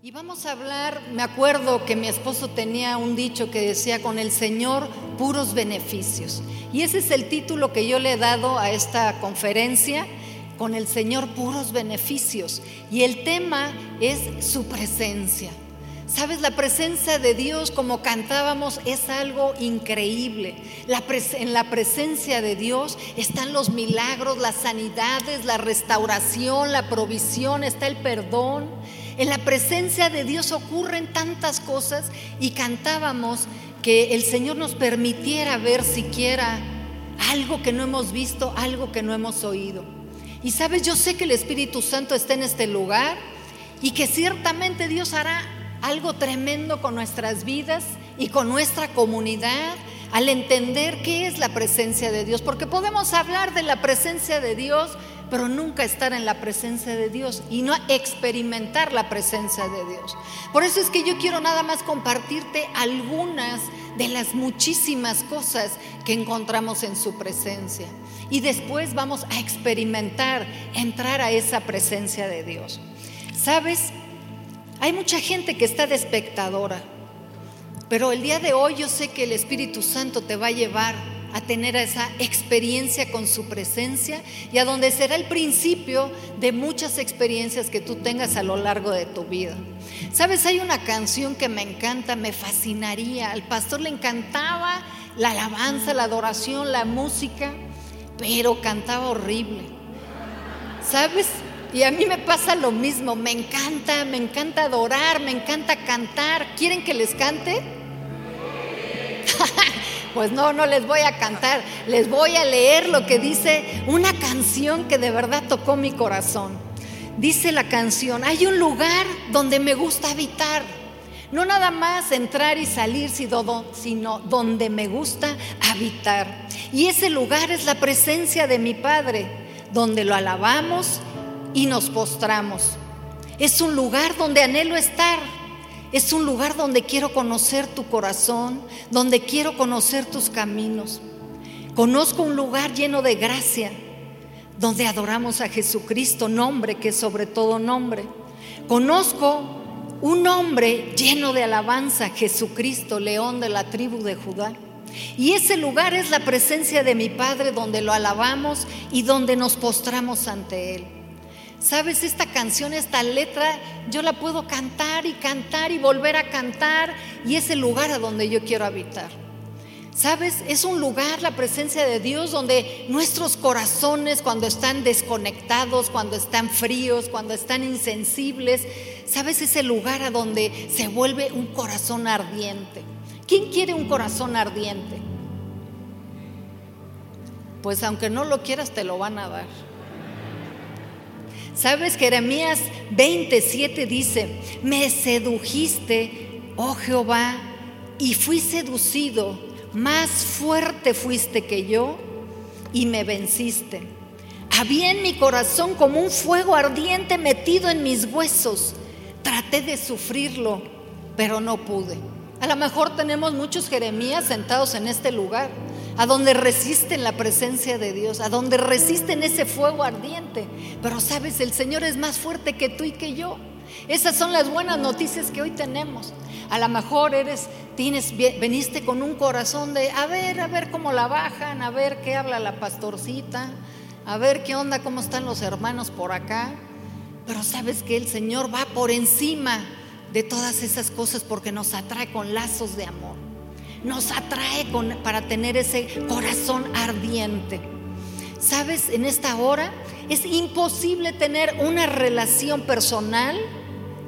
Y vamos a hablar, me acuerdo que mi esposo tenía un dicho que decía, con el Señor puros beneficios. Y ese es el título que yo le he dado a esta conferencia, con el Señor puros beneficios. Y el tema es su presencia. Sabes, la presencia de Dios, como cantábamos, es algo increíble. en la presencia de Dios están los milagros, las sanidades, la restauración, la provisión, está el perdón. En la presencia de Dios ocurren tantas cosas y cantábamos que el Señor nos permitiera ver siquiera algo que no hemos visto, algo que no hemos oído. Y sabes, yo sé que el Espíritu Santo está en este lugar y que ciertamente Dios hará algo tremendo con nuestras vidas y con nuestra comunidad al entender qué es la presencia de Dios, porque podemos hablar de la presencia de Dios, pero nunca estar en la presencia de Dios y no experimentar la presencia de Dios. Por eso es que yo quiero nada más compartirte algunas de las muchísimas cosas que encontramos en su presencia. Y después vamos a experimentar, entrar a esa presencia de Dios. ¿Sabes? Hay mucha gente que está de espectadora, pero el día de hoy yo sé que el Espíritu Santo te va a llevar a tener esa experiencia con su presencia y a donde será el principio de muchas experiencias que tú tengas a lo largo de tu vida. Sabes, hay una canción que me encanta, me fascinaría. Al pastor le encantaba la alabanza, la adoración, la música, pero cantaba horrible. ¿Sabes? Y a mí me pasa lo mismo, me encanta, me encanta adorar, me encanta cantar. ¿Quieren que les cante? Pues no, no les voy a cantar, les voy a leer lo que dice una canción que de verdad tocó mi corazón. Dice la canción, hay un lugar donde me gusta habitar. No nada más entrar y salir, sino donde me gusta habitar. Y ese lugar es la presencia de mi Padre, donde lo alabamos y nos postramos. Es un lugar donde anhelo estar es un lugar donde quiero conocer tu corazón, donde quiero conocer tus caminos. Conozco un lugar lleno de gracia, donde adoramos a Jesucristo, nombre que es sobre todo nombre. Conozco un nombre lleno de alabanza, Jesucristo, león de la tribu de Judá. Y ese lugar es la presencia de mi Padre donde lo alabamos y donde nos postramos ante Él. Sabes, esta canción, esta letra, yo la puedo cantar y cantar y volver a cantar y es el lugar a donde yo quiero habitar. Sabes, es un lugar, la presencia de Dios, donde nuestros corazones cuando están desconectados, cuando están fríos, cuando están insensibles, sabes, es el lugar a donde se vuelve un corazón ardiente. ¿Quién quiere un corazón ardiente? Pues aunque no lo quieras, te lo van a dar. ¿Sabes? Jeremías 27 dice, me sedujiste, oh Jehová, y fui seducido, más fuerte fuiste que yo y me venciste. Había en mi corazón como un fuego ardiente metido en mis huesos. Traté de sufrirlo, pero no pude. A lo mejor tenemos muchos Jeremías sentados en este lugar a donde resisten la presencia de Dios, a donde resisten ese fuego ardiente. Pero sabes, el Señor es más fuerte que tú y que yo. Esas son las buenas noticias que hoy tenemos. A lo mejor eres, tienes, veniste con un corazón de, a ver, a ver cómo la bajan, a ver qué habla la pastorcita, a ver qué onda, cómo están los hermanos por acá. Pero sabes que el Señor va por encima de todas esas cosas porque nos atrae con lazos de amor nos atrae para tener ese corazón ardiente. ¿Sabes? En esta hora es imposible tener una relación personal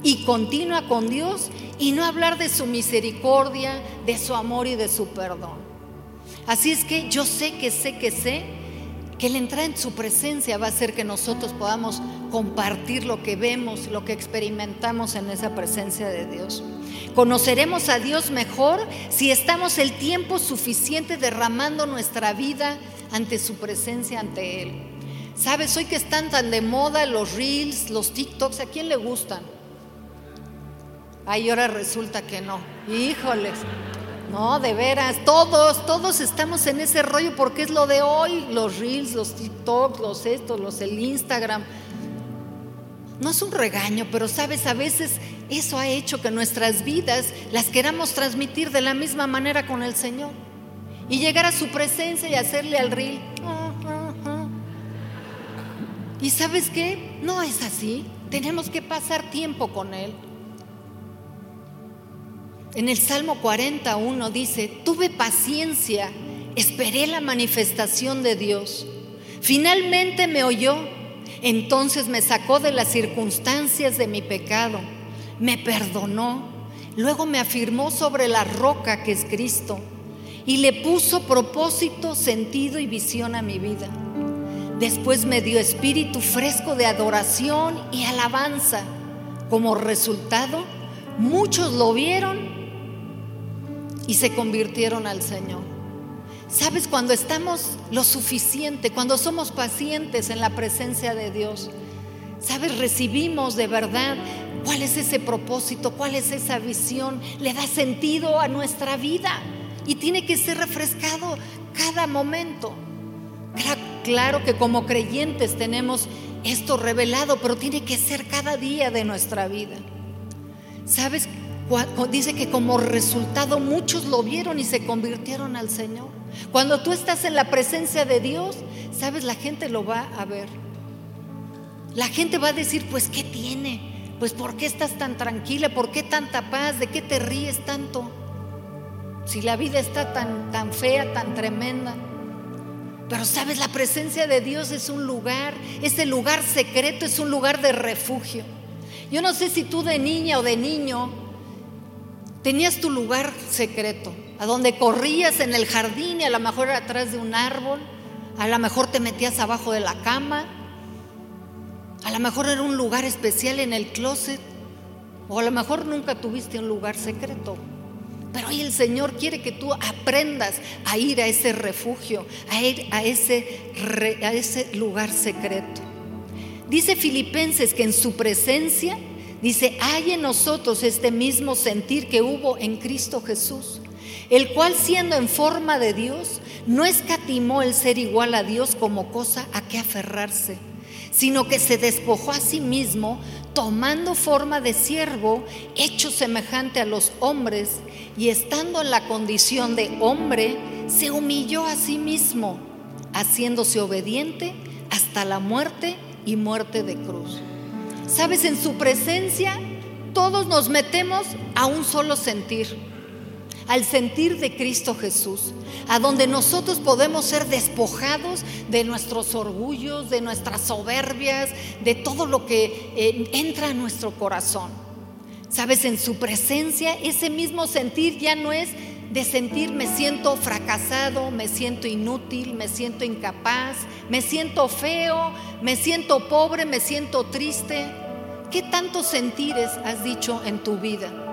y continua con Dios y no hablar de su misericordia, de su amor y de su perdón. Así es que yo sé que sé que sé que el entrar en su presencia va a hacer que nosotros podamos compartir lo que vemos, lo que experimentamos en esa presencia de Dios. Conoceremos a Dios mejor si estamos el tiempo suficiente derramando nuestra vida ante su presencia, ante Él. ¿Sabes? Hoy que están tan de moda los reels, los TikToks, ¿a quién le gustan? Ay, ahora resulta que no. Híjoles. No, de veras, todos, todos estamos en ese rollo porque es lo de hoy, los reels, los TikToks, los estos, los el Instagram. No es un regaño, pero sabes, a veces eso ha hecho que nuestras vidas las queramos transmitir de la misma manera con el Señor. Y llegar a su presencia y hacerle al reel. ¿Y sabes qué? No es así. Tenemos que pasar tiempo con Él. En el Salmo 41 dice, tuve paciencia, esperé la manifestación de Dios. Finalmente me oyó, entonces me sacó de las circunstancias de mi pecado, me perdonó, luego me afirmó sobre la roca que es Cristo y le puso propósito, sentido y visión a mi vida. Después me dio espíritu fresco de adoración y alabanza. Como resultado, muchos lo vieron y se convirtieron al Señor. Sabes, cuando estamos lo suficiente, cuando somos pacientes en la presencia de Dios, sabes, recibimos de verdad cuál es ese propósito, cuál es esa visión, le da sentido a nuestra vida y tiene que ser refrescado cada momento. Claro que como creyentes tenemos esto revelado, pero tiene que ser cada día de nuestra vida. ¿Sabes? Dice que como resultado muchos lo vieron y se convirtieron al Señor. Cuando tú estás en la presencia de Dios, sabes, la gente lo va a ver. La gente va a decir, pues, ¿qué tiene? Pues, ¿por qué estás tan tranquila? ¿Por qué tanta paz? ¿De qué te ríes tanto? Si la vida está tan, tan fea, tan tremenda. Pero sabes, la presencia de Dios es un lugar, ese lugar secreto es un lugar de refugio. Yo no sé si tú de niña o de niño Tenías tu lugar secreto, a donde corrías en el jardín y a lo mejor atrás de un árbol, a lo mejor te metías abajo de la cama, a lo mejor era un lugar especial en el closet, o a lo mejor nunca tuviste un lugar secreto. Pero hoy el Señor quiere que tú aprendas a ir a ese refugio, a ir a ese, a ese lugar secreto. Dice Filipenses que en su presencia Dice, hay en nosotros este mismo sentir que hubo en Cristo Jesús, el cual siendo en forma de Dios, no escatimó el ser igual a Dios como cosa a que aferrarse, sino que se despojó a sí mismo, tomando forma de siervo, hecho semejante a los hombres, y estando en la condición de hombre, se humilló a sí mismo, haciéndose obediente hasta la muerte y muerte de cruz. Sabes, en su presencia todos nos metemos a un solo sentir, al sentir de Cristo Jesús, a donde nosotros podemos ser despojados de nuestros orgullos, de nuestras soberbias, de todo lo que eh, entra a nuestro corazón. Sabes, en su presencia ese mismo sentir ya no es de sentir me siento fracasado, me siento inútil, me siento incapaz, me siento feo, me siento pobre, me siento triste. ¿Qué tantos sentires has dicho en tu vida?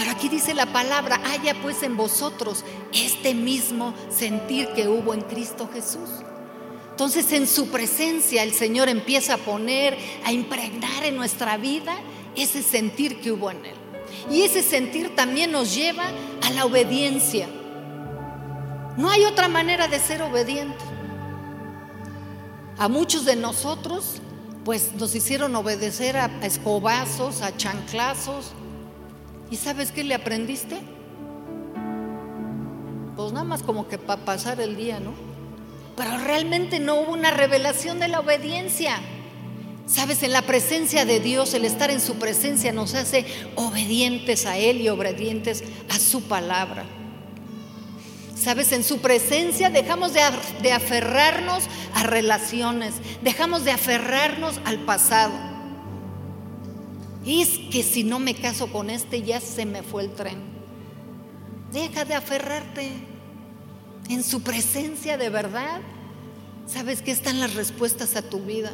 Pero aquí dice la palabra, haya pues en vosotros este mismo sentir que hubo en Cristo Jesús. Entonces en su presencia el Señor empieza a poner, a impregnar en nuestra vida ese sentir que hubo en Él. Y ese sentir también nos lleva a la obediencia. No hay otra manera de ser obediente. A muchos de nosotros, pues nos hicieron obedecer a, escobazos, a chanclazos. ¿Y sabes qué le aprendiste? Pues nada más como que para pasar el día, ¿no? Pero realmente no hubo una revelación de la obediencia. Sabes, en la presencia de Dios, el estar en su presencia nos hace obedientes a Él y obedientes a su palabra. Sabes, en su presencia dejamos de, aferrarnos a relaciones, dejamos de aferrarnos al pasado. Es que si no me caso con este ya se me fue el tren. Deja de aferrarte. En su presencia de verdad, sabes que están las respuestas a tu vida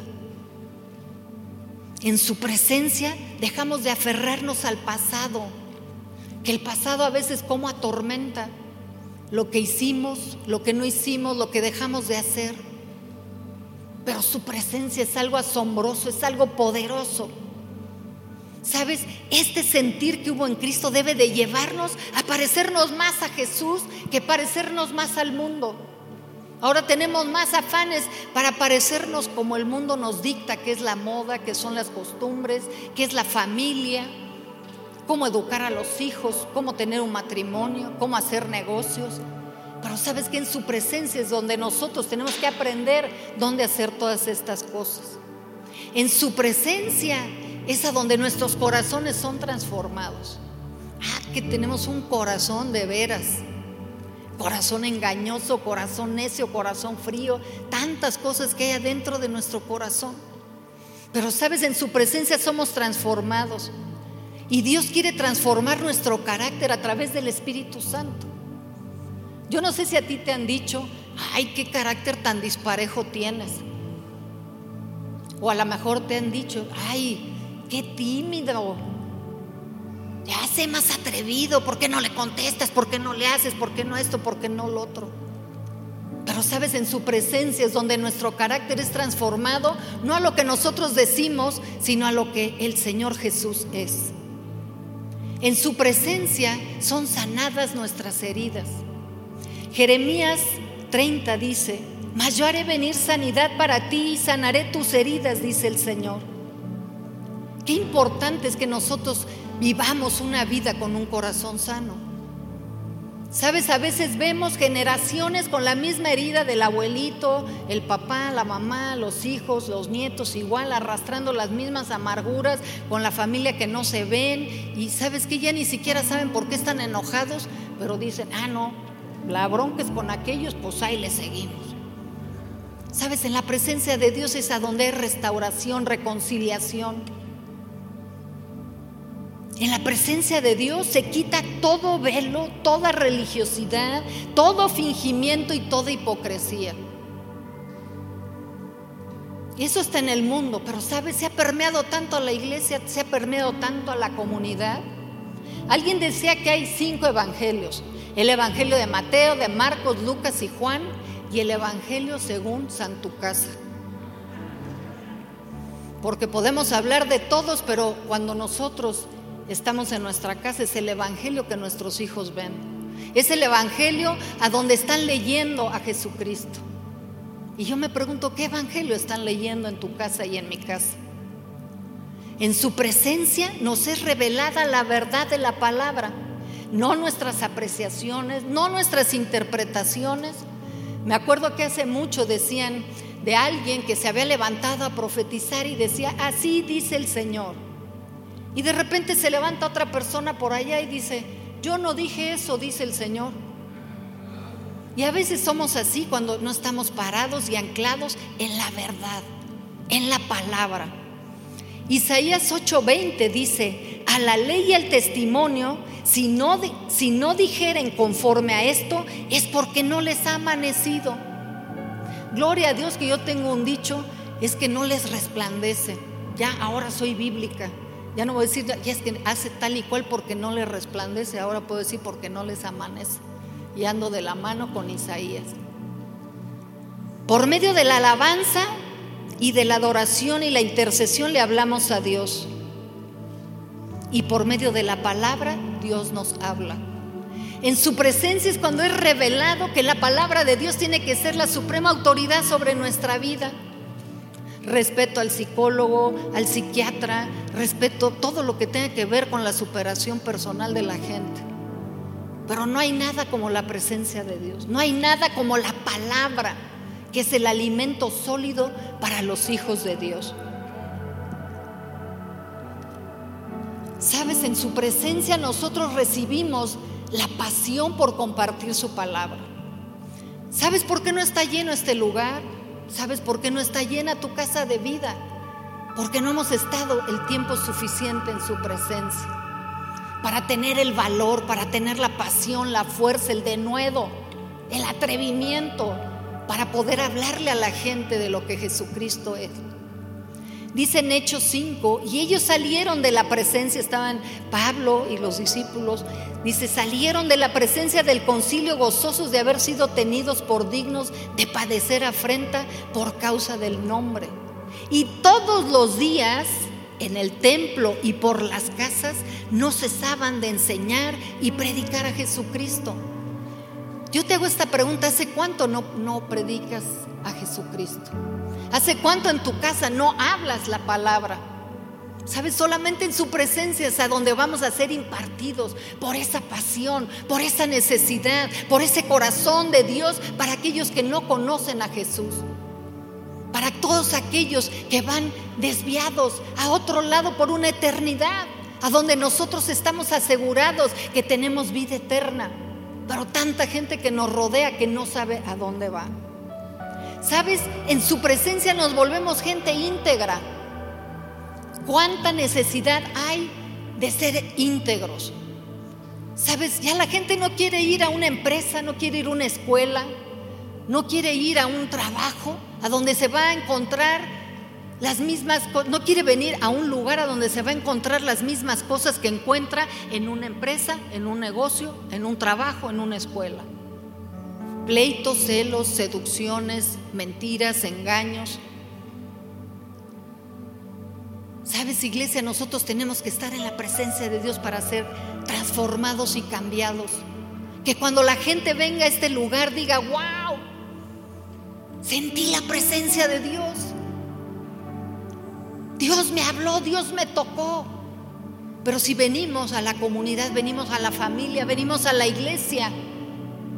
en su presencia dejamos de aferrarnos al pasado, que el pasado a veces como atormenta lo que hicimos, lo que no hicimos, lo que dejamos de hacer. Pero su presencia es algo asombroso, es algo poderoso. ¿Sabes? Este sentir que hubo en Cristo debe de llevarnos a parecernos más a Jesús que parecernos más al mundo. Ahora tenemos más afanes para parecernos como el mundo nos dicta, que es la moda, que son las costumbres, que es la familia, cómo educar a los hijos, cómo tener un matrimonio, cómo hacer negocios. Pero sabes que en su presencia es donde nosotros tenemos que aprender dónde hacer todas estas cosas. En su presencia es a donde nuestros corazones son transformados. Ah, que tenemos un corazón de veras. Corazón engañoso, corazón necio, corazón frío, tantas cosas que hay adentro de nuestro corazón. Pero sabes, en su presencia somos transformados. Y Dios quiere transformar nuestro carácter a través del Espíritu Santo. Yo no sé si a ti te han dicho, ay, qué carácter tan disparejo tienes. O a lo mejor te han dicho, ay, qué tímido. Ya sé más atrevido, ¿por qué no le contestas? ¿Por qué no le haces? ¿Por qué no esto? ¿Por qué no lo otro? Pero sabes, en su presencia es donde nuestro carácter es transformado, no a lo que nosotros decimos, sino a lo que el Señor Jesús es. En su presencia son sanadas nuestras heridas. Jeremías 30 dice, mas yo haré venir sanidad para ti y sanaré tus heridas, dice el Señor. Qué importante es que nosotros vivamos una vida con un corazón sano. Sabes, a veces vemos generaciones con la misma herida del abuelito, el papá, la mamá, los hijos, los nietos, igual arrastrando las mismas amarguras con la familia que no se ven y sabes que ya ni siquiera saben por qué están enojados, pero dicen, ah, no, la bronca es con aquellos, pues ahí le seguimos. Sabes, en la presencia de Dios es a donde hay restauración, reconciliación. En la presencia de Dios se quita todo velo, toda religiosidad, todo fingimiento y toda hipocresía. Y eso está en el mundo, pero ¿sabes? Se ha permeado tanto a la iglesia, se ha permeado tanto a la comunidad. Alguien decía que hay cinco evangelios. El evangelio de Mateo, de Marcos, Lucas y Juan y el evangelio según Santu Casa. Porque podemos hablar de todos, pero cuando nosotros estamos en nuestra casa, es el Evangelio que nuestros hijos ven. Es el Evangelio a donde están leyendo a Jesucristo. Y yo me pregunto, ¿qué Evangelio están leyendo en tu casa y en mi casa? En su presencia nos es revelada la verdad de la palabra, no nuestras apreciaciones, no nuestras interpretaciones. Me acuerdo que hace mucho decían de alguien que se había levantado a profetizar y decía, así dice el Señor. Y de repente se levanta otra persona por allá y dice, yo no dije eso, dice el Señor. Y a veces somos así cuando no estamos parados y anclados en la verdad, en la palabra. Isaías 8:20 dice, a la ley y al testimonio, si no, si no dijeren conforme a esto, es porque no les ha amanecido. Gloria a Dios que yo tengo un dicho, es que no les resplandece. Ya ahora soy bíblica. Ya no voy a decir, ya es que hace tal y cual porque no le resplandece, ahora puedo decir porque no les amanece. Y ando de la mano con Isaías. Por medio de la alabanza y de la adoración y la intercesión le hablamos a Dios. Y por medio de la palabra Dios nos habla. En su presencia es cuando es revelado que la palabra de Dios tiene que ser la suprema autoridad sobre nuestra vida respeto al psicólogo, al psiquiatra, respeto todo lo que tenga que ver con la superación personal de la gente. Pero no hay nada como la presencia de Dios, no hay nada como la palabra, que es el alimento sólido para los hijos de Dios. Sabes, en su presencia nosotros recibimos la pasión por compartir su palabra. ¿Sabes por qué no está lleno este lugar? ¿Sabes por qué no está llena tu casa de vida? Porque no hemos estado el tiempo suficiente en su presencia para tener el valor, para tener la pasión, la fuerza, el denuedo, el atrevimiento, para poder hablarle a la gente de lo que Jesucristo es. Dice en Hechos 5, y ellos salieron de la presencia, estaban Pablo y los discípulos, dice, salieron de la presencia del concilio gozosos de haber sido tenidos por dignos de padecer afrenta por causa del nombre. Y todos los días en el templo y por las casas no cesaban de enseñar y predicar a Jesucristo. Yo te hago esta pregunta, ¿hace cuánto no, no predicas a Jesucristo? ¿Hace cuánto en tu casa no hablas la palabra? ¿Sabes? Solamente en su presencia es a donde vamos a ser impartidos por esa pasión, por esa necesidad, por ese corazón de Dios para aquellos que no conocen a Jesús. Para todos aquellos que van desviados a otro lado por una eternidad, a donde nosotros estamos asegurados que tenemos vida eterna. Pero tanta gente que nos rodea que no sabe a dónde va. ¿Sabes? En su presencia nos volvemos gente íntegra cuánta necesidad hay de ser íntegros. Sabes, ya la gente no quiere ir a una empresa, no quiere ir a una escuela, no quiere ir a un trabajo a donde se va a encontrar las mismas cosas, no quiere venir a un lugar a donde se va a encontrar las mismas cosas que encuentra en una empresa, en un negocio, en un trabajo, en una escuela. Pleitos, celos, seducciones, mentiras, engaños, Sabes, iglesia, nosotros tenemos que estar en la presencia de Dios para ser transformados y cambiados. Que cuando la gente venga a este lugar diga, wow, sentí la presencia de Dios. Dios me habló, Dios me tocó. Pero si venimos a la comunidad, venimos a la familia, venimos a la iglesia,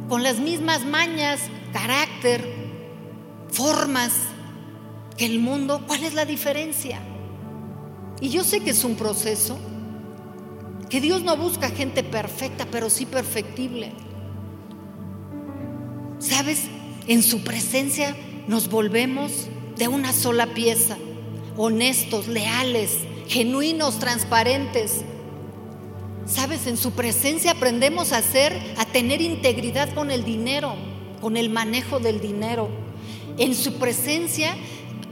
con las mismas mañas, carácter, formas que el mundo, ¿cuál es la diferencia? Y yo sé que es un proceso, que Dios no busca gente perfecta, pero sí perfectible. ¿Sabes? En su presencia nos volvemos de una sola pieza, honestos, leales, genuinos, transparentes. ¿Sabes? En su presencia aprendemos a hacer, a tener integridad con el dinero, con el manejo del dinero. En su presencia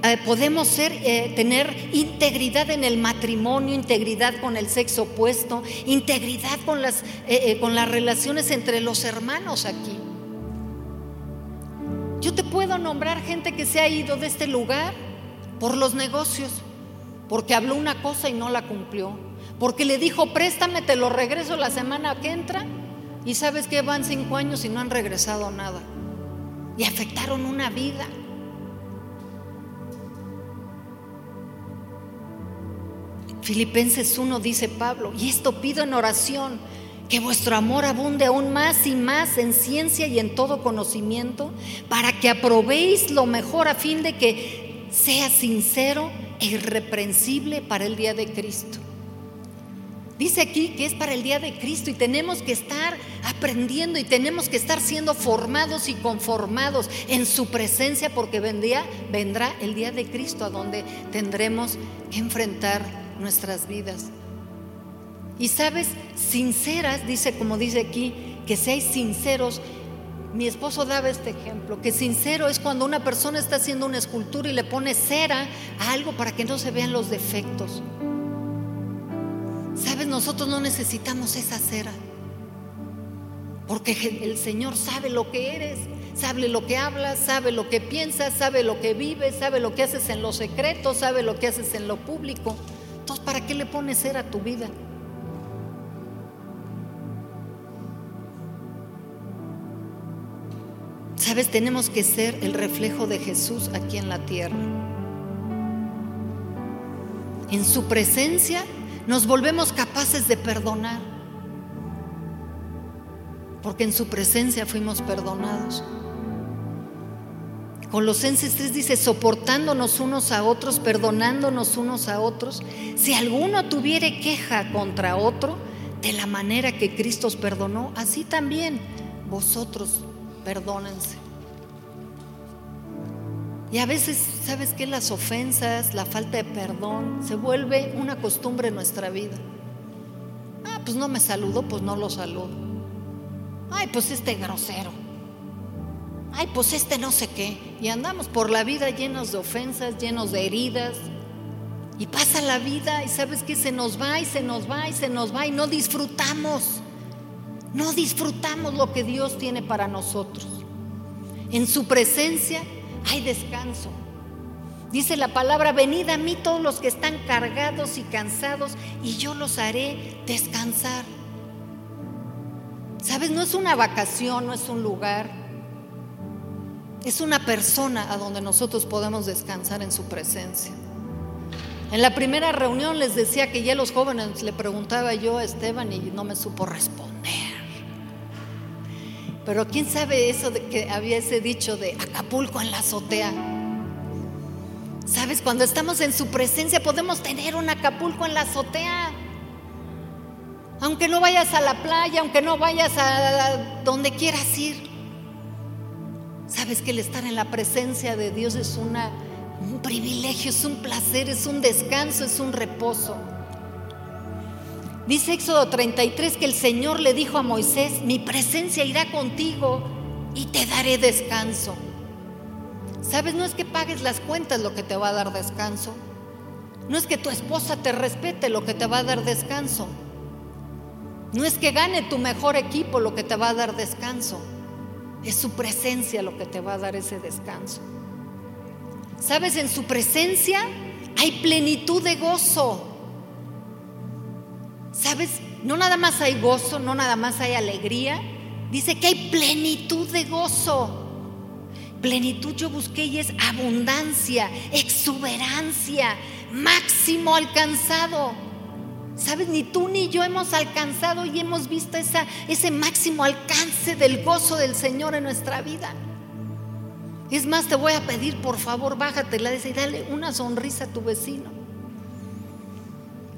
eh, podemos ser, eh, tener integridad en el matrimonio, integridad con el sexo opuesto, integridad con las, eh, con las relaciones entre los hermanos aquí. Yo te puedo nombrar gente que se ha ido de este lugar por los negocios, porque habló una cosa y no la cumplió, porque le dijo, préstame, te lo regreso la semana que entra, y sabes que van cinco años y no han regresado nada, y afectaron una vida. Filipenses 1 dice Pablo, y esto pido en oración, que vuestro amor abunde aún más y más en ciencia y en todo conocimiento, para que aprobéis lo mejor a fin de que sea sincero e irreprensible para el día de Cristo. Dice aquí que es para el día de Cristo y tenemos que estar aprendiendo y tenemos que estar siendo formados y conformados en su presencia porque vendrá, vendrá el día de Cristo a donde tendremos que enfrentar nuestras vidas. Y sabes, sinceras, dice como dice aquí, que seáis sinceros. Mi esposo daba este ejemplo, que sincero es cuando una persona está haciendo una escultura y le pone cera a algo para que no se vean los defectos. Sabes, nosotros no necesitamos esa cera, porque el Señor sabe lo que eres, sabe lo que hablas, sabe lo que piensas, sabe lo que vives, sabe lo que haces en lo secreto, sabe lo que haces en lo público. Entonces, ¿para qué le pones ser a tu vida? Sabes, tenemos que ser el reflejo de Jesús aquí en la tierra. En su presencia nos volvemos capaces de perdonar, porque en su presencia fuimos perdonados. Colosenses 3 dice, soportándonos unos a otros, perdonándonos unos a otros. Si alguno tuviere queja contra otro, de la manera que Cristo os perdonó, así también vosotros perdónense. Y a veces, ¿sabes qué? Las ofensas, la falta de perdón, se vuelve una costumbre en nuestra vida. Ah, pues no me saludo, pues no lo saludo. Ay, pues este grosero ay, pues este no sé qué. Y andamos por la vida llenos de ofensas, llenos de heridas. Y pasa la vida y sabes que se nos va y se nos va y se nos va y no disfrutamos. No disfrutamos lo que Dios tiene para nosotros. En su presencia hay descanso. Dice la palabra, venid a mí todos los que están cargados y cansados y yo los haré descansar. ¿Sabes? No es una vacación, no es un lugar. Es una persona a donde nosotros podemos descansar en su presencia. En la primera reunión les decía que ya los jóvenes le preguntaba yo a Esteban y no me supo responder. Pero quién sabe eso de que había ese dicho de Acapulco en la azotea. Sabes, cuando estamos en su presencia podemos tener un Acapulco en la azotea. Aunque no vayas a la playa, aunque no vayas a donde quieras ir. Sabes que el estar en la presencia de Dios es una un privilegio, es un placer, es un descanso, es un reposo. Dice Éxodo 33 que el Señor le dijo a Moisés, mi presencia irá contigo y te daré descanso. ¿Sabes? No es que pagues las cuentas lo que te va a dar descanso. No es que tu esposa te respete lo que te va a dar descanso. No es que gane tu mejor equipo lo que te va a dar descanso. Es su presencia lo que te va a dar ese descanso. Sabes, en su presencia hay plenitud de gozo. Sabes, no nada más hay gozo, no nada más hay alegría. Dice que hay plenitud de gozo. Plenitud yo busqué y es abundancia, exuberancia, máximo alcanzado. Sabes, ni tú ni yo hemos alcanzado y hemos visto ese máximo alcance del gozo del Señor en nuestra vida. Es más, te voy a pedir, por favor, bájate y dale una sonrisa a tu vecino.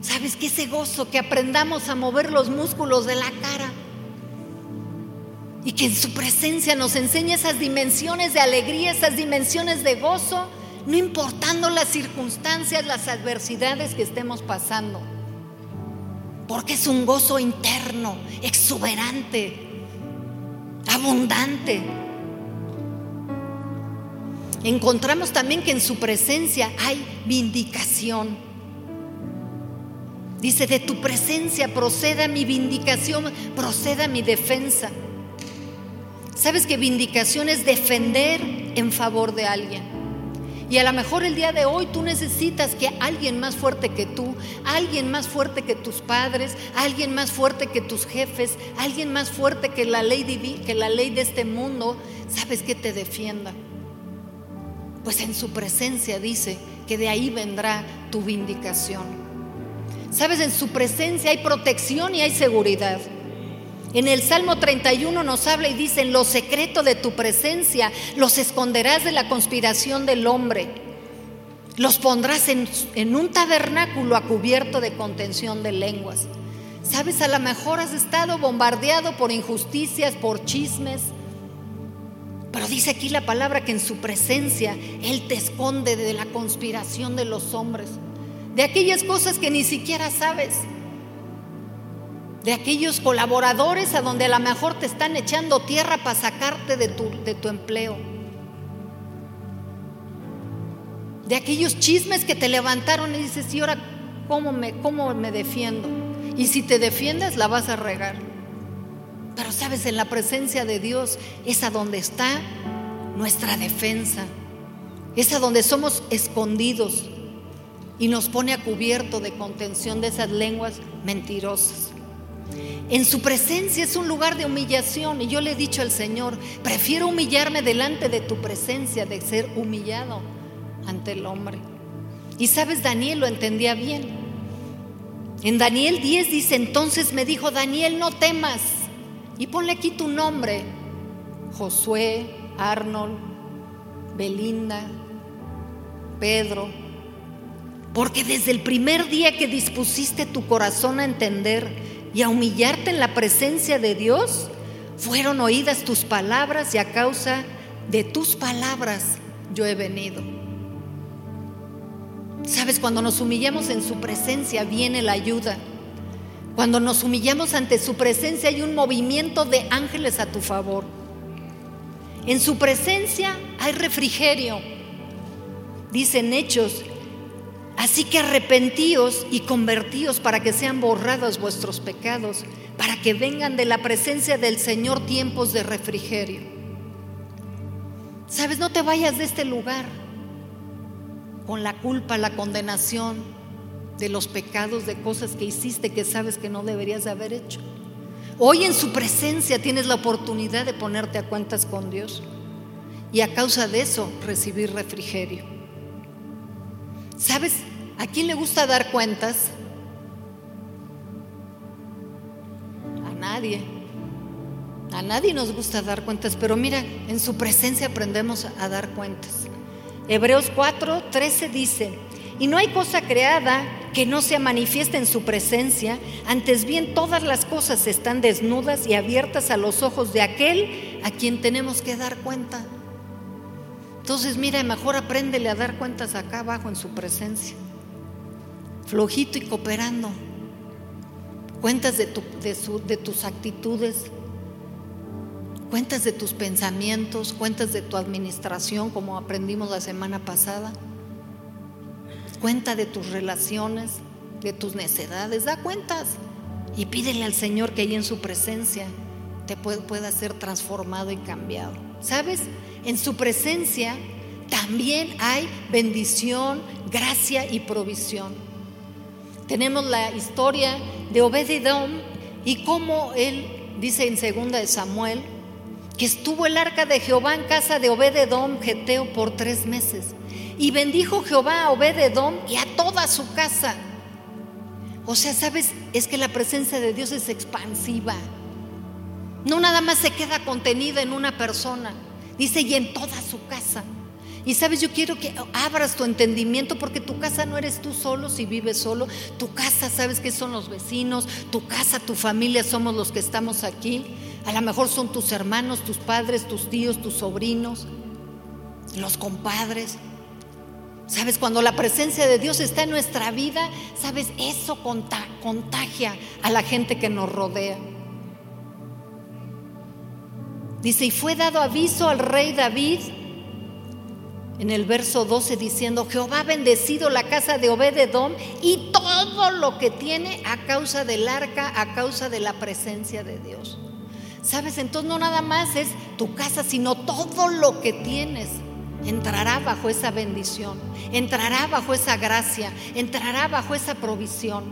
¿Sabes que ese gozo que aprendamos a mover los músculos de la cara y que en su presencia nos enseñe esas dimensiones de alegría, esas dimensiones de gozo, no importando las circunstancias, las adversidades que estemos pasando? Porque es un gozo interno, exuberante, abundante encontramos también que en su presencia hay vindicación. Dice, de tu presencia proceda mi vindicación, proceda mi defensa. ¿Sabes que vindicación es defender en favor de alguien? Y a lo mejor el día de hoy tú necesitas que alguien más fuerte que tú, alguien más fuerte que tus padres, alguien más fuerte que tus jefes, alguien más fuerte que la ley, que la ley de este mundo, sabes que te defienda. Pues en su presencia dice que de ahí vendrá tu vindicación. Sabes, en su presencia hay protección y hay seguridad. En el Salmo 31 nos habla y dice, en lo secreto de tu presencia los esconderás de la conspiración del hombre. Los pondrás en, en un tabernáculo a cubierto de contención de lenguas. Sabes, a lo mejor has estado bombardeado por injusticias, por chismes, pero dice aquí la palabra que en su presencia Él te esconde de la conspiración de los hombres, de aquellas cosas que ni siquiera sabes, de aquellos colaboradores a donde a lo mejor te están echando tierra para sacarte de tu, de tu empleo, de aquellos chismes que te levantaron y dices, ¿y ahora cómo me, cómo me defiendo? Y si te defiendes, la vas a regar. Pero sabes, en la presencia de Dios es a donde está nuestra defensa. Es a donde somos escondidos y nos pone a cubierto de contención de esas lenguas mentirosas. En su presencia es un lugar de humillación y yo le he dicho al Señor, prefiero humillarme delante de tu presencia de ser humillado ante el hombre. Y sabes, Daniel lo entendía bien. En Daniel 10 dice, entonces me dijo, Daniel, no temas y ponle aquí tu nombre, Josué, Arnold, Belinda, Pedro, porque desde el primer día que dispusiste tu corazón a entender y a humillarte en la presencia de Dios, fueron oídas tus palabras y a causa de tus palabras yo he venido. Sabes, cuando nos humillamos en su presencia viene la ayuda. Cuando nos humillamos ante su presencia hay un movimiento de ángeles a tu favor. En su presencia hay refrigerio. Dicen hechos. Así que arrepentíos y convertíos para que sean borrados vuestros pecados, para que vengan de la presencia del Señor tiempos de refrigerio. Sabes, no te vayas de este lugar con la culpa, la condenación, de los pecados, de cosas que hiciste que sabes que no deberías de haber hecho. Hoy en su presencia tienes la oportunidad de ponerte a cuentas con Dios y a causa de eso recibir refrigerio. ¿Sabes? ¿A quién le gusta dar cuentas? A nadie. A nadie nos gusta dar cuentas, pero mira, en su presencia aprendemos a dar cuentas. Hebreos 4, 13 dice, y no hay cosa creada que no sea manifiesta en su presencia, antes bien todas las cosas están desnudas y abiertas a los ojos de aquel a quien tenemos que dar cuenta. Entonces, mira, mejor apréndele a dar cuentas acá abajo en su presencia, flojito y cooperando. Cuentas de, tus actitudes, cuentas de tus pensamientos, cuentas de tu administración, como aprendimos la semana pasada cuenta de tus relaciones, de tus necedades, da cuentas y pídele al Señor que ahí en su presencia te pueda ser transformado y cambiado. ¿Sabes? En su presencia también hay bendición, gracia y provisión. Tenemos la historia de Obededom y cómo él dice en segunda de Samuel que estuvo el arca de Jehová en casa de Obededom Geteo por tres meses. Y bendijo Jehová a Obededom y a toda su casa. O sea, sabes, es que la presencia de Dios es expansiva. No nada más se queda contenida en una persona. Dice, y en toda su casa. Y sabes, yo quiero que abras tu entendimiento porque tu casa no eres tú solo si vives solo. Tu casa, sabes que son los vecinos. Tu casa, tu familia, somos los que estamos aquí. A lo mejor son tus hermanos, tus padres, tus tíos, tus sobrinos, los compadres. Sabes, cuando la presencia de Dios está en nuestra vida, sabes, eso contagia a la gente que nos rodea. Dice, y fue dado aviso al rey David en el verso 12 diciendo, Jehová ha bendecido la casa de Obededom y todo lo que tiene a causa del arca, a causa de la presencia de Dios. Sabes, entonces no nada más es tu casa, sino todo lo que tienes entrará bajo esa bendición, entrará bajo esa gracia, entrará bajo esa provisión.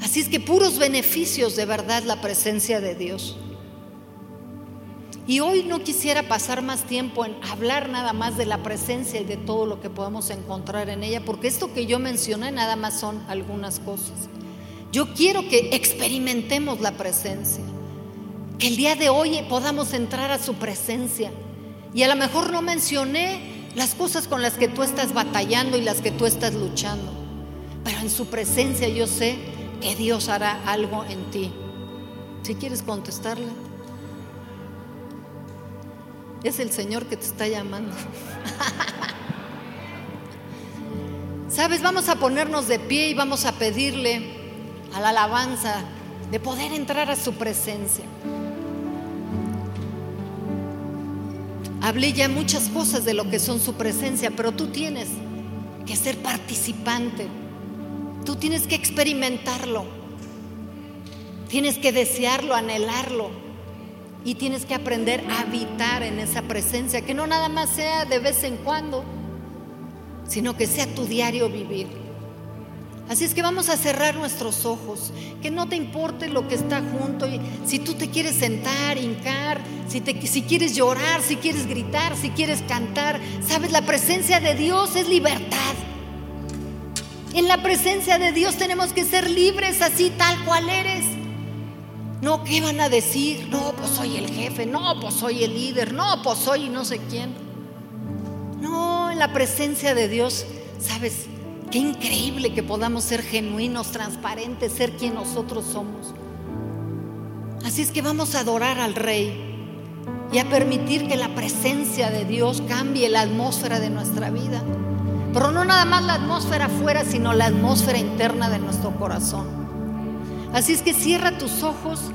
Así es que puros beneficios de verdad la presencia de Dios. Y hoy no quisiera pasar más tiempo en hablar nada más de la presencia y de todo lo que podemos encontrar en ella, porque esto que yo mencioné nada más son algunas cosas. Yo quiero que experimentemos la presencia, que el día de hoy podamos entrar a su presencia y a lo mejor no mencioné las cosas con las que tú estás batallando y las que tú estás luchando. Pero en su presencia yo sé que Dios hará algo en ti. Si quieres contestarle. Es el Señor que te está llamando. Sabes, vamos a ponernos de pie y vamos a pedirle a la alabanza de poder entrar a su presencia. Hablé ya muchas cosas de lo que son su presencia, pero tú tienes que ser participante. Tú tienes que experimentarlo. Tienes que desearlo, anhelarlo. Y tienes que aprender a habitar en esa presencia, que no nada más sea de vez en cuando, sino que sea tu diario vivir. Así es que vamos a cerrar nuestros ojos, que no te importe lo que está junto, y si tú te quieres sentar, hincar, si, te, si quieres llorar, si quieres gritar, si quieres cantar, sabes, la presencia de Dios es libertad. En la presencia de Dios tenemos que ser libres así tal cual eres. No, ¿qué van a decir? No, pues soy el jefe, no, pues soy el líder, no, pues soy no sé quién. No, en la presencia de Dios, sabes, Qué increíble que podamos ser genuinos, transparentes, ser quien nosotros somos. Así es que vamos a adorar al Rey y a permitir que la presencia de Dios cambie la atmósfera de nuestra vida. Pero no nada más la atmósfera afuera, sino la atmósfera interna de nuestro corazón. Así es que cierra tus ojos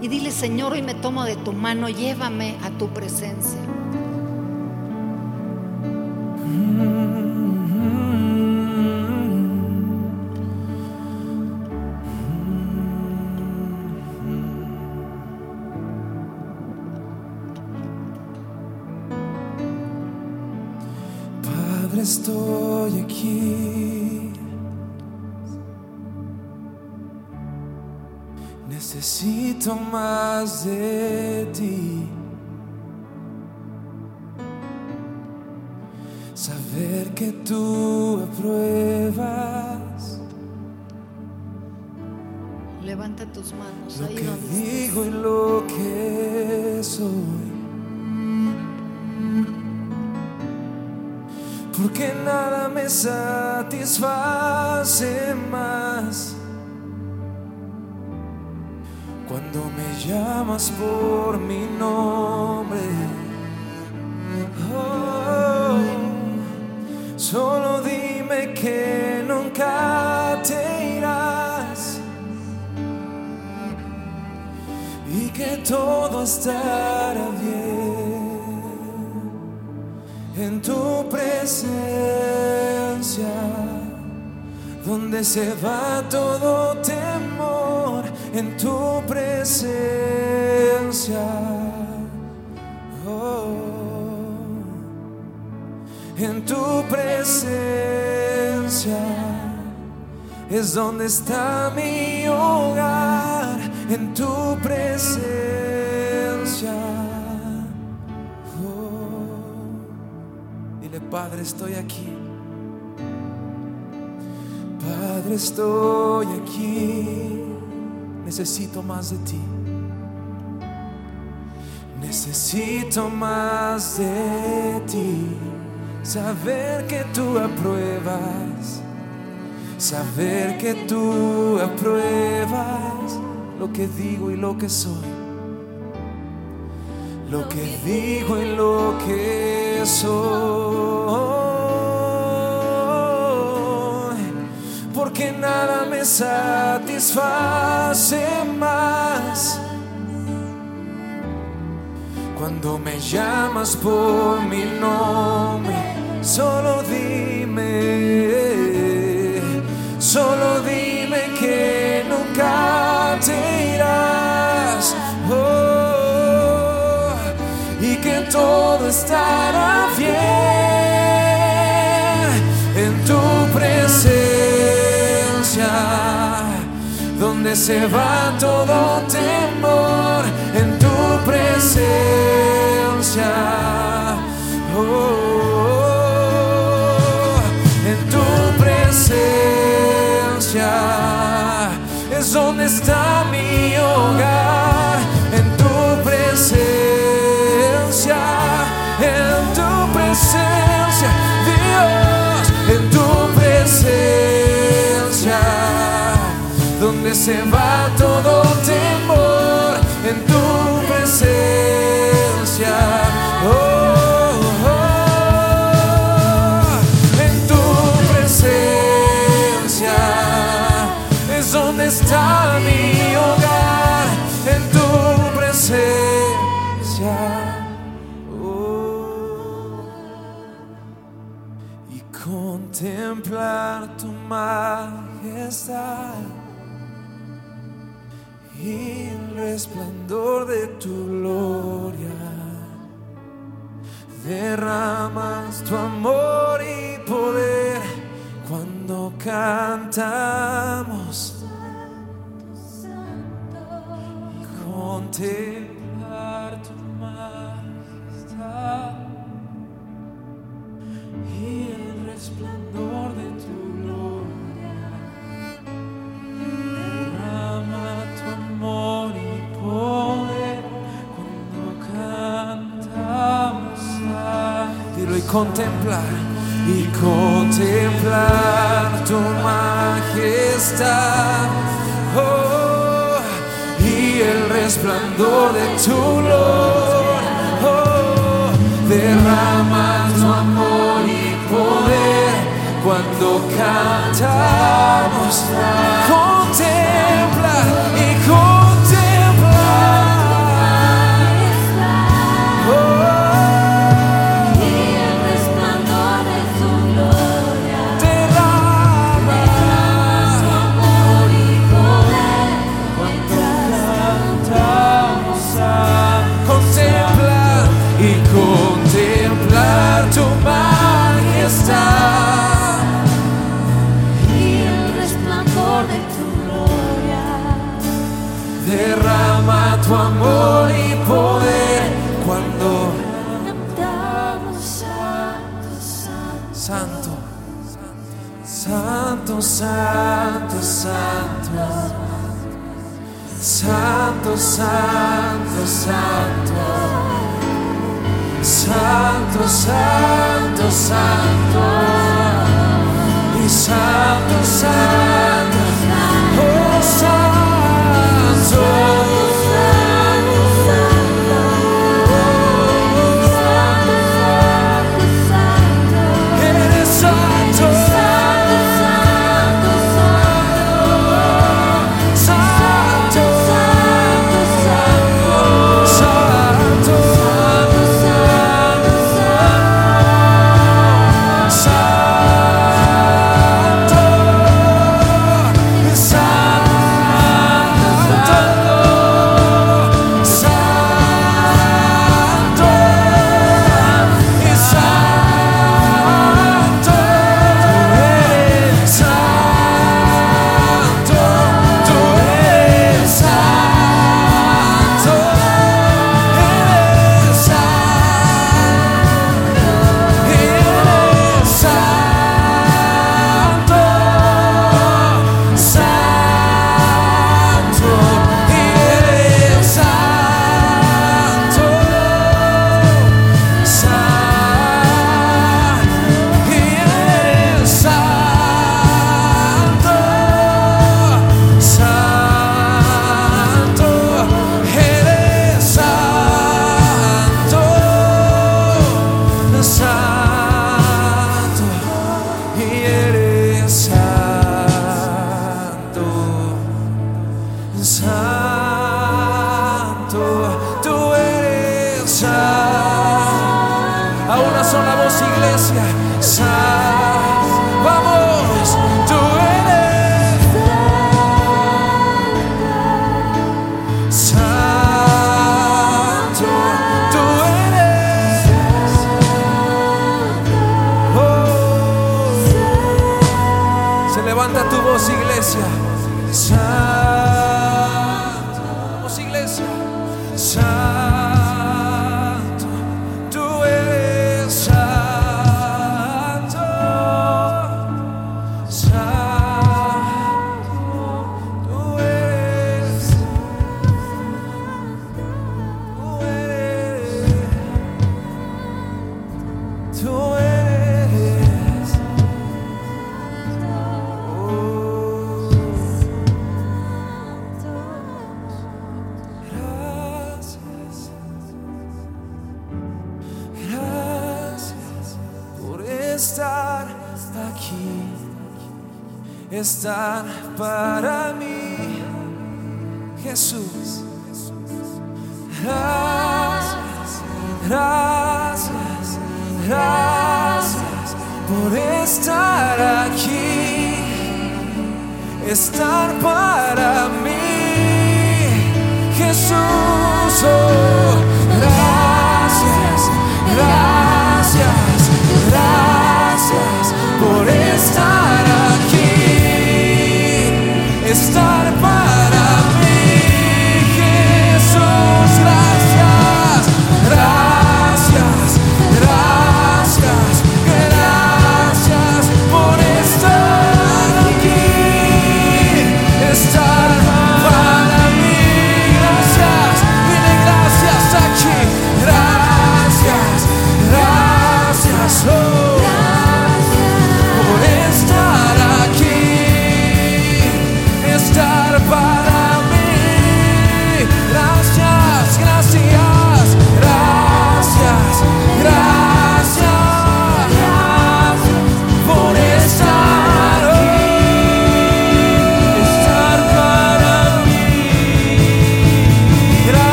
y dile, Señor, hoy me tomo de tu mano, llévame a tu presencia. Levanta tus manos lo ahí que donde estés. digo y lo que soy. Porque nada me satisface más cuando me llamas por mi nombre. Oh, solo dime que nunca todo estará bien en tu presencia, donde se va todo temor, en tu presencia. Oh, en tu presencia es donde está mi hogar, en tu presencia. Oh, dile, Padre, estoy aquí. Padre, estoy aquí. Necesito más de ti. Necesito más de ti. Saber que tú apruebas. Saber que tú apruebas lo que digo y lo que soy. Lo que digo y lo que soy. Porque nada me satisface más. Cuando me llamas por mi nombre, solo dime, solo dime que nunca todo estará bien en tu presencia, donde se va todo temor en tu presencia. Oh, en tu presencia es donde está mi hogar, se va todo temor, en tu presencia. Oh, oh, en tu presencia es donde está mi hogar, en tu presencia. Oh, y contemplar tu majestad y el resplandor de tu gloria. Derramas tu amor y poder cuando cantamos. Contemplar tu majestad y el resplandor de tu contemplar y contemplar tu majestad. Oh, y el resplandor de tu gloria. Oh, derrama tu amor y poder cuando cantamos. Contempla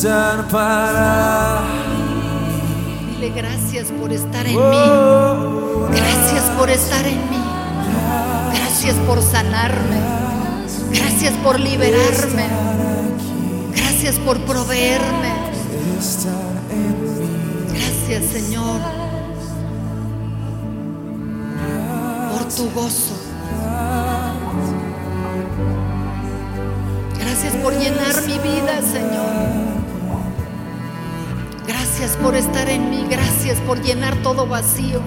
estar para Dile gracias por estar en mí. Oh, Gracias por estar en mí. Gracias por sanarme. Gracias por liberarme. Gracias por proveerme. Gracias Señor por tu gozo. Gracias por llenar mi vida, Señor. Gracias por estar en mí. Gracias por llenar todo vacío.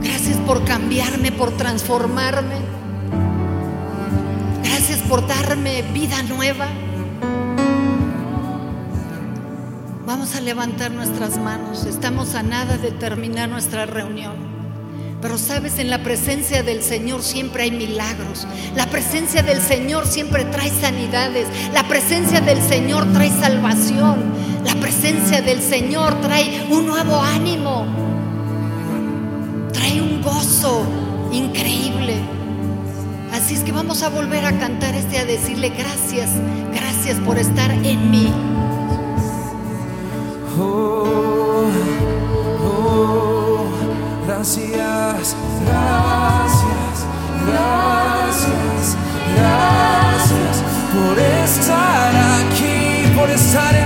Gracias por cambiarme, por transformarme. Gracias por darme vida nueva. Vamos a levantar nuestras manos. Estamos a nada de terminar nuestra reunión. Pero sabes, en la presencia del Señor siempre hay milagros. La presencia del Señor siempre trae sanidades. La presencia del Señor trae salvación. La presencia del Señor trae un nuevo ánimo. Trae un gozo increíble. Así es que vamos a volver a cantar este, a decirle gracias, gracias por estar en mí. Oh, oh, gracias, gracias, gracias, gracias por estar aquí, por estar en